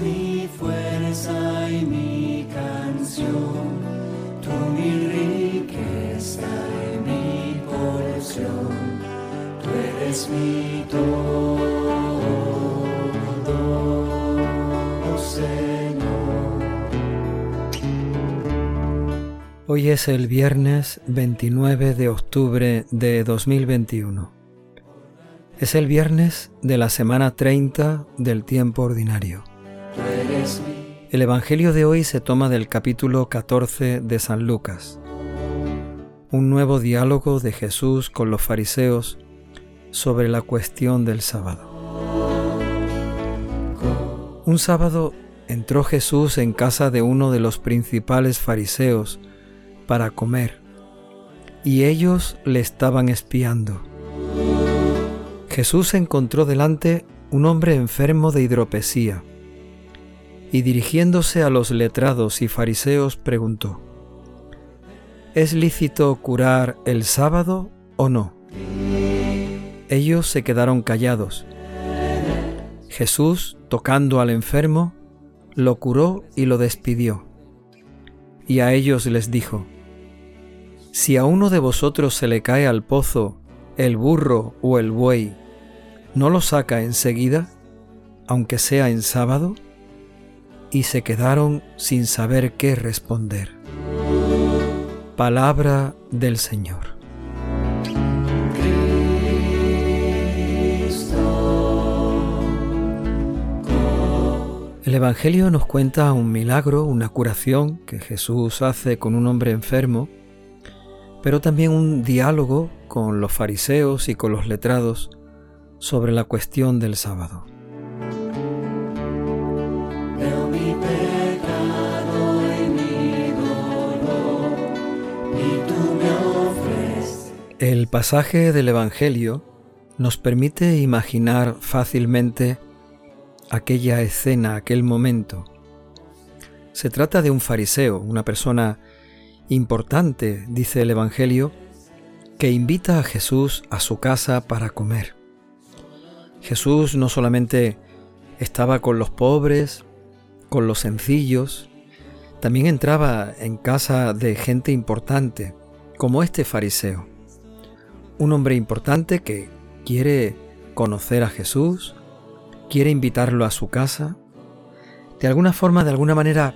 mi fuerza y mi canción, tú mi riqueza y mi porción, tú eres mi todo, Señor. Hoy es el viernes 29 de octubre de 2021. Es el viernes de la semana 30 del tiempo ordinario. El Evangelio de hoy se toma del capítulo 14 de San Lucas. Un nuevo diálogo de Jesús con los fariseos sobre la cuestión del sábado. Un sábado entró Jesús en casa de uno de los principales fariseos para comer, y ellos le estaban espiando. Jesús encontró delante un hombre enfermo de hidropesía, y dirigiéndose a los letrados y fariseos preguntó, ¿Es lícito curar el sábado o no? Ellos se quedaron callados. Jesús, tocando al enfermo, lo curó y lo despidió. Y a ellos les dijo, si a uno de vosotros se le cae al pozo el burro o el buey, ¿no lo saca enseguida, aunque sea en sábado? Y se quedaron sin saber qué responder. Palabra del Señor. El Evangelio nos cuenta un milagro, una curación que Jesús hace con un hombre enfermo pero también un diálogo con los fariseos y con los letrados sobre la cuestión del sábado. El pasaje del Evangelio nos permite imaginar fácilmente aquella escena, aquel momento. Se trata de un fariseo, una persona importante, dice el Evangelio, que invita a Jesús a su casa para comer. Jesús no solamente estaba con los pobres, con los sencillos, también entraba en casa de gente importante, como este fariseo. Un hombre importante que quiere conocer a Jesús, quiere invitarlo a su casa, de alguna forma, de alguna manera,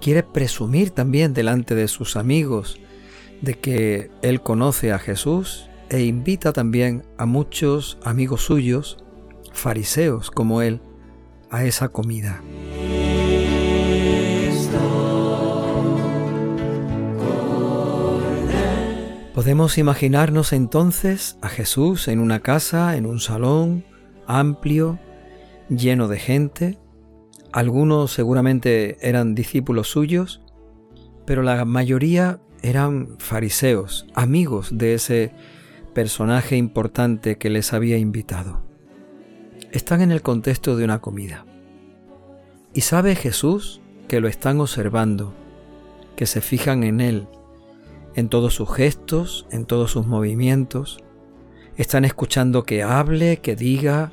quiere presumir también delante de sus amigos de que él conoce a Jesús e invita también a muchos amigos suyos, fariseos como él, a esa comida. Podemos imaginarnos entonces a Jesús en una casa, en un salón amplio, lleno de gente, algunos seguramente eran discípulos suyos, pero la mayoría eran fariseos, amigos de ese personaje importante que les había invitado. Están en el contexto de una comida. Y sabe Jesús que lo están observando, que se fijan en Él, en todos sus gestos, en todos sus movimientos. Están escuchando que hable, que diga,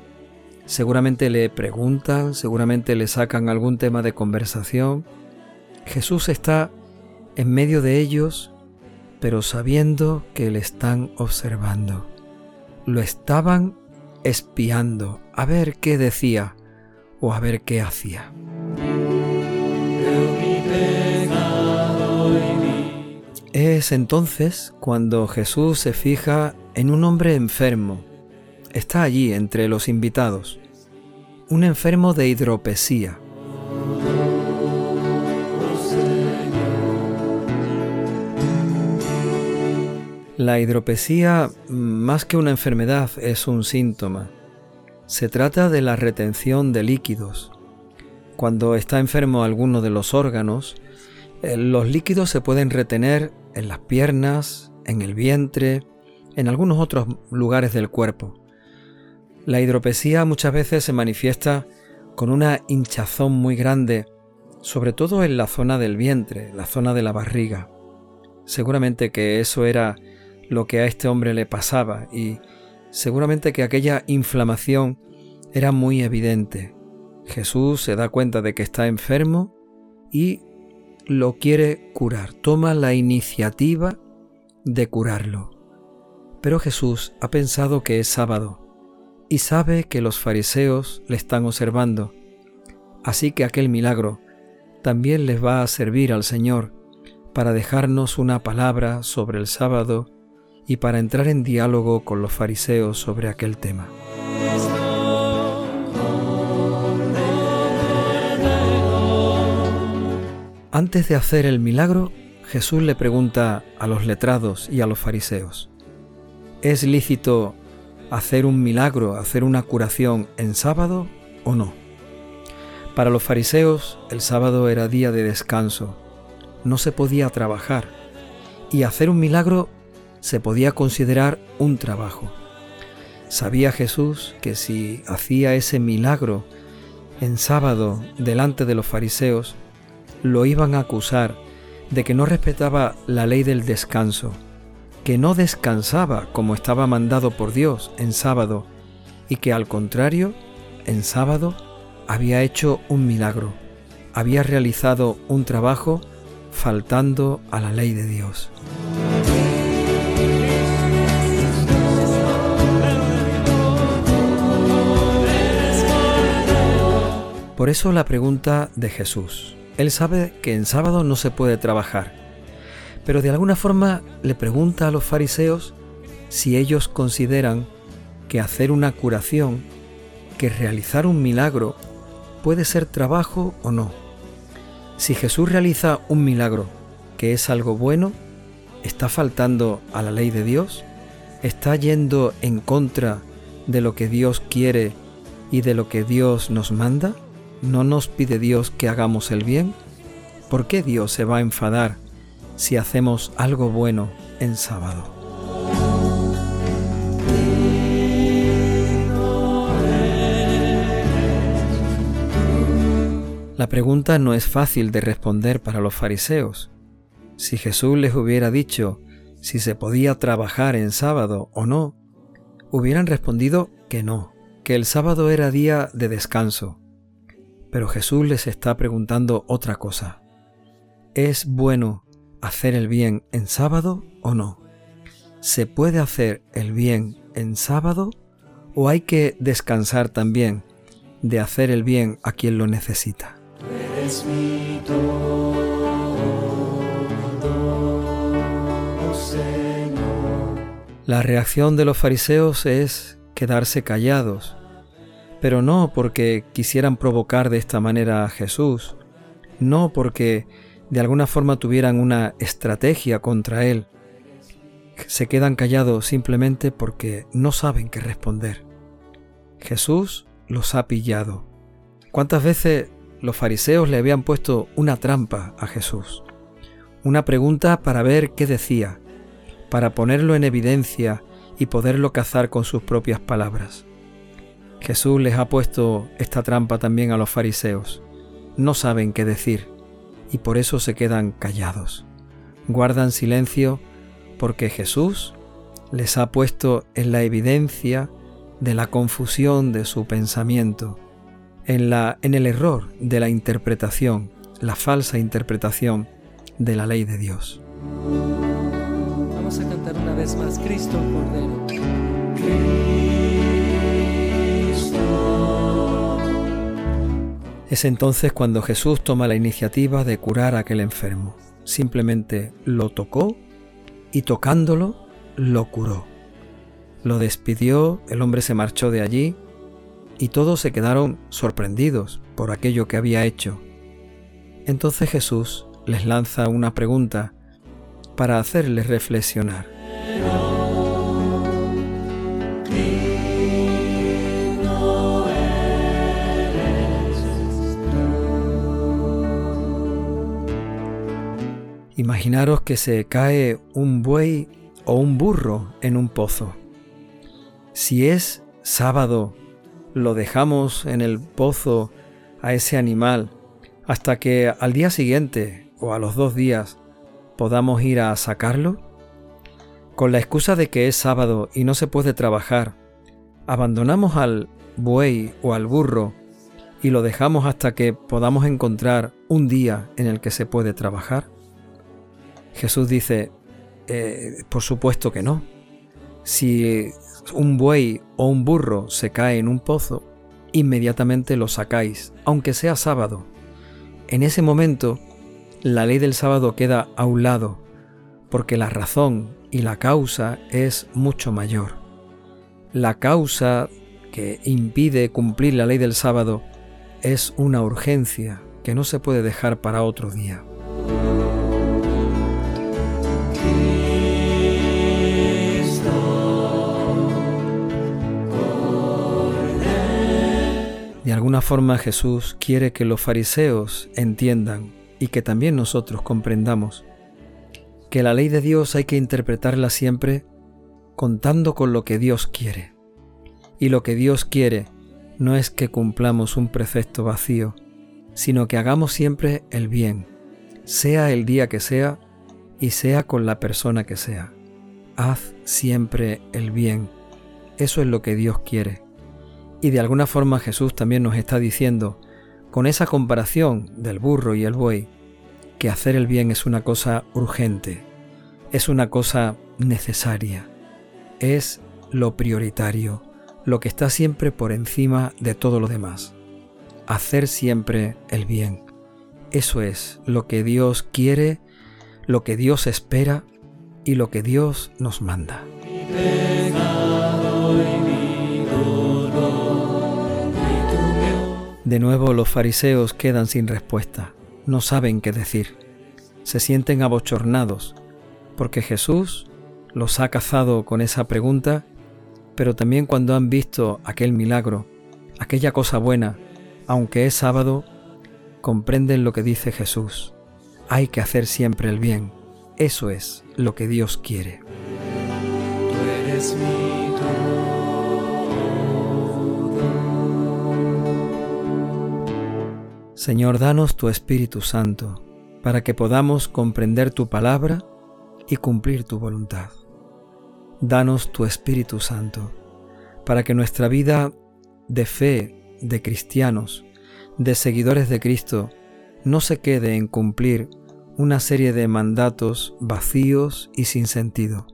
Seguramente le preguntan, seguramente le sacan algún tema de conversación. Jesús está en medio de ellos, pero sabiendo que le están observando. Lo estaban espiando a ver qué decía o a ver qué hacía. Es entonces cuando Jesús se fija en un hombre enfermo está allí entre los invitados, un enfermo de hidropesía. La hidropesía, más que una enfermedad, es un síntoma. Se trata de la retención de líquidos. Cuando está enfermo alguno de los órganos, eh, los líquidos se pueden retener en las piernas, en el vientre, en algunos otros lugares del cuerpo. La hidropesía muchas veces se manifiesta con una hinchazón muy grande, sobre todo en la zona del vientre, la zona de la barriga. Seguramente que eso era lo que a este hombre le pasaba y seguramente que aquella inflamación era muy evidente. Jesús se da cuenta de que está enfermo y lo quiere curar, toma la iniciativa de curarlo. Pero Jesús ha pensado que es sábado y sabe que los fariseos le están observando, así que aquel milagro también les va a servir al Señor para dejarnos una palabra sobre el sábado y para entrar en diálogo con los fariseos sobre aquel tema. Antes de hacer el milagro, Jesús le pregunta a los letrados y a los fariseos, ¿es lícito hacer un milagro, hacer una curación en sábado o no? Para los fariseos el sábado era día de descanso, no se podía trabajar y hacer un milagro se podía considerar un trabajo. Sabía Jesús que si hacía ese milagro en sábado delante de los fariseos, lo iban a acusar de que no respetaba la ley del descanso, que no descansaba como estaba mandado por Dios en sábado y que al contrario, en sábado había hecho un milagro, había realizado un trabajo faltando a la ley de Dios. Por eso la pregunta de Jesús. Él sabe que en sábado no se puede trabajar, pero de alguna forma le pregunta a los fariseos si ellos consideran que hacer una curación, que realizar un milagro, puede ser trabajo o no. Si Jesús realiza un milagro, que es algo bueno, ¿está faltando a la ley de Dios? ¿Está yendo en contra de lo que Dios quiere y de lo que Dios nos manda? ¿No nos pide Dios que hagamos el bien? ¿Por qué Dios se va a enfadar si hacemos algo bueno en sábado? La pregunta no es fácil de responder para los fariseos. Si Jesús les hubiera dicho si se podía trabajar en sábado o no, hubieran respondido que no, que el sábado era día de descanso, pero Jesús les está preguntando otra cosa. ¿Es bueno hacer el bien en sábado o no? ¿Se puede hacer el bien en sábado o hay que descansar también de hacer el bien a quien lo necesita? La reacción de los fariseos es quedarse callados pero no porque quisieran provocar de esta manera a Jesús, no porque de alguna forma tuvieran una estrategia contra Él. Se quedan callados simplemente porque no saben qué responder. Jesús los ha pillado. ¿Cuántas veces los fariseos le habían puesto una trampa a Jesús? Una pregunta para ver qué decía, para ponerlo en evidencia y poderlo cazar con sus propias palabras. Jesús les ha puesto esta trampa también a los fariseos. No saben qué decir y por eso se quedan callados. Guardan silencio porque Jesús les ha puesto en la evidencia de la confusión de su pensamiento, en, la, en el error de la interpretación, la falsa interpretación de la ley de Dios. Vamos a cantar una vez más Cristo Cordero. Es entonces cuando Jesús toma la iniciativa de curar a aquel enfermo. Simplemente lo tocó y tocándolo lo curó. Lo despidió, el hombre se marchó de allí y todos se quedaron sorprendidos por aquello que había hecho. Entonces Jesús les lanza una pregunta para hacerles reflexionar. Imaginaros que se cae un buey o un burro en un pozo. Si es sábado, lo dejamos en el pozo a ese animal hasta que al día siguiente o a los dos días podamos ir a sacarlo? Con la excusa de que es sábado y no se puede trabajar, abandonamos al buey o al burro y lo dejamos hasta que podamos encontrar un día en el que se puede trabajar? Jesús dice, eh, por supuesto que no. Si un buey o un burro se cae en un pozo, inmediatamente lo sacáis, aunque sea sábado. En ese momento, la ley del sábado queda a un lado, porque la razón y la causa es mucho mayor. La causa que impide cumplir la ley del sábado es una urgencia que no se puede dejar para otro día. Alguna forma Jesús quiere que los fariseos entiendan y que también nosotros comprendamos que la ley de Dios hay que interpretarla siempre contando con lo que Dios quiere. Y lo que Dios quiere no es que cumplamos un precepto vacío, sino que hagamos siempre el bien, sea el día que sea y sea con la persona que sea. Haz siempre el bien. Eso es lo que Dios quiere. Y de alguna forma Jesús también nos está diciendo, con esa comparación del burro y el buey, que hacer el bien es una cosa urgente, es una cosa necesaria, es lo prioritario, lo que está siempre por encima de todo lo demás. Hacer siempre el bien. Eso es lo que Dios quiere, lo que Dios espera y lo que Dios nos manda. De nuevo los fariseos quedan sin respuesta, no saben qué decir, se sienten abochornados, porque Jesús los ha cazado con esa pregunta, pero también cuando han visto aquel milagro, aquella cosa buena, aunque es sábado, comprenden lo que dice Jesús. Hay que hacer siempre el bien. Eso es lo que Dios quiere. Tú eres mi Señor, danos tu Espíritu Santo, para que podamos comprender tu palabra y cumplir tu voluntad. Danos tu Espíritu Santo, para que nuestra vida de fe, de cristianos, de seguidores de Cristo, no se quede en cumplir una serie de mandatos vacíos y sin sentido.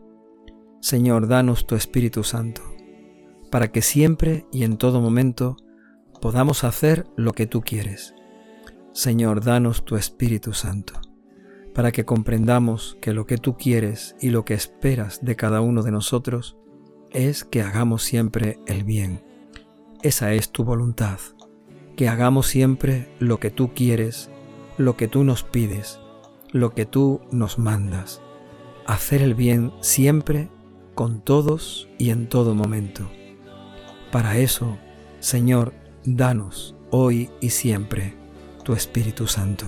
Señor, danos tu Espíritu Santo, para que siempre y en todo momento podamos hacer lo que tú quieres Señor, danos tu Espíritu Santo, para que comprendamos que lo que tú quieres y lo que esperas de cada uno de nosotros es que hagamos siempre el bien. Esa es tu voluntad, que hagamos siempre lo que tú quieres, lo que tú nos pides, lo que tú nos mandas. Hacer el bien siempre, con todos y en todo momento. Para eso, Señor, danos hoy y siempre tu Espíritu Santo.